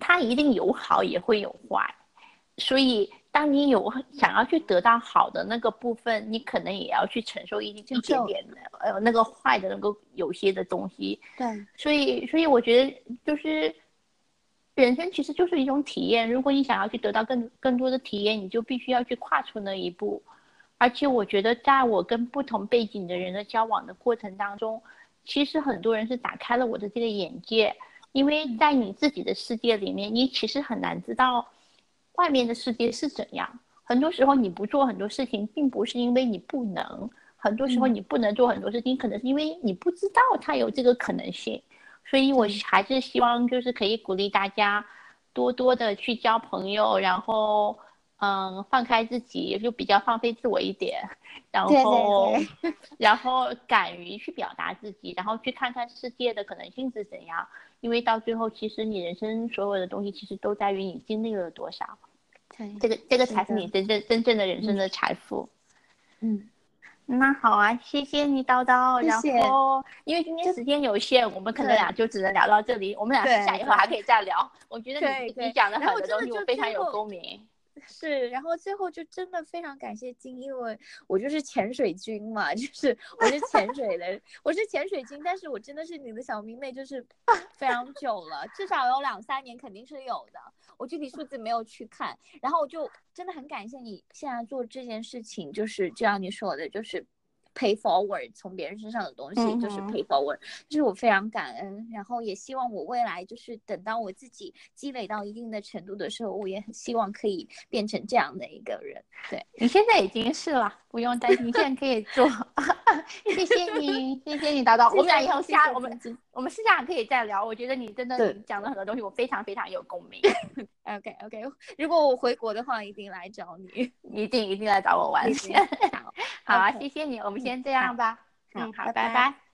它一定有好也会有坏。所以，当你有想要去得到好的那个部分，你可能也要去承受一一点点的，呃，那个坏的那个有些的东西。对。所以，所以我觉得就是，人生其实就是一种体验。如果你想要去得到更更多的体验，你就必须要去跨出那一步。而且，我觉得在我跟不同背景的人的交往的过程当中，其实很多人是打开了我的这个眼界。因为在你自己的世界里面，你其实很难知道。外面的世界是怎样？很多时候你不做很多事情，并不是因为你不能，很多时候你不能做很多事情，可能是因为你不知道它有这个可能性。所以我还是希望就是可以鼓励大家多多的去交朋友，然后嗯放开自己，也就比较放飞自我一点，然后 然后敢于去表达自己，然后去看看世界的可能性是怎样。因为到最后，其实你人生所有的东西，其实都在于你经历了多少。这个这个才是你真正真正的人生的财富。嗯，那好啊，谢谢你叨叨。然后，因为今天时间有限，我们可能俩就只能聊到这里。我们俩下一会儿还可以再聊。我觉得你你讲的很多东西，我非常有共鸣。是，然后最后就真的非常感谢金，因为我就是潜水军嘛，就是我是潜水的，我是潜水军，但是我真的是你的小迷妹，就是非常久了，至少有两三年肯定是有的，我具体数字没有去看，然后我就真的很感谢你现在做这件事情，就是就像你说的，就是。Pay forward 从别人身上的东西就是 pay forward，就是我非常感恩，然后也希望我未来就是等到我自己积累到一定的程度的时候，我也很希望可以变成这样的一个人。对你现在已经是了，不用担心，现在可以做。谢谢你，谢谢你，叨叨。我们俩以后下我们我们私下可以再聊。我觉得你真的讲了很多东西，我非常非常有共鸣。OK OK，如果我回国的话，一定来找你，一定一定来找我玩。好，啊，谢谢你，我们先这样吧。嗯，好，拜拜。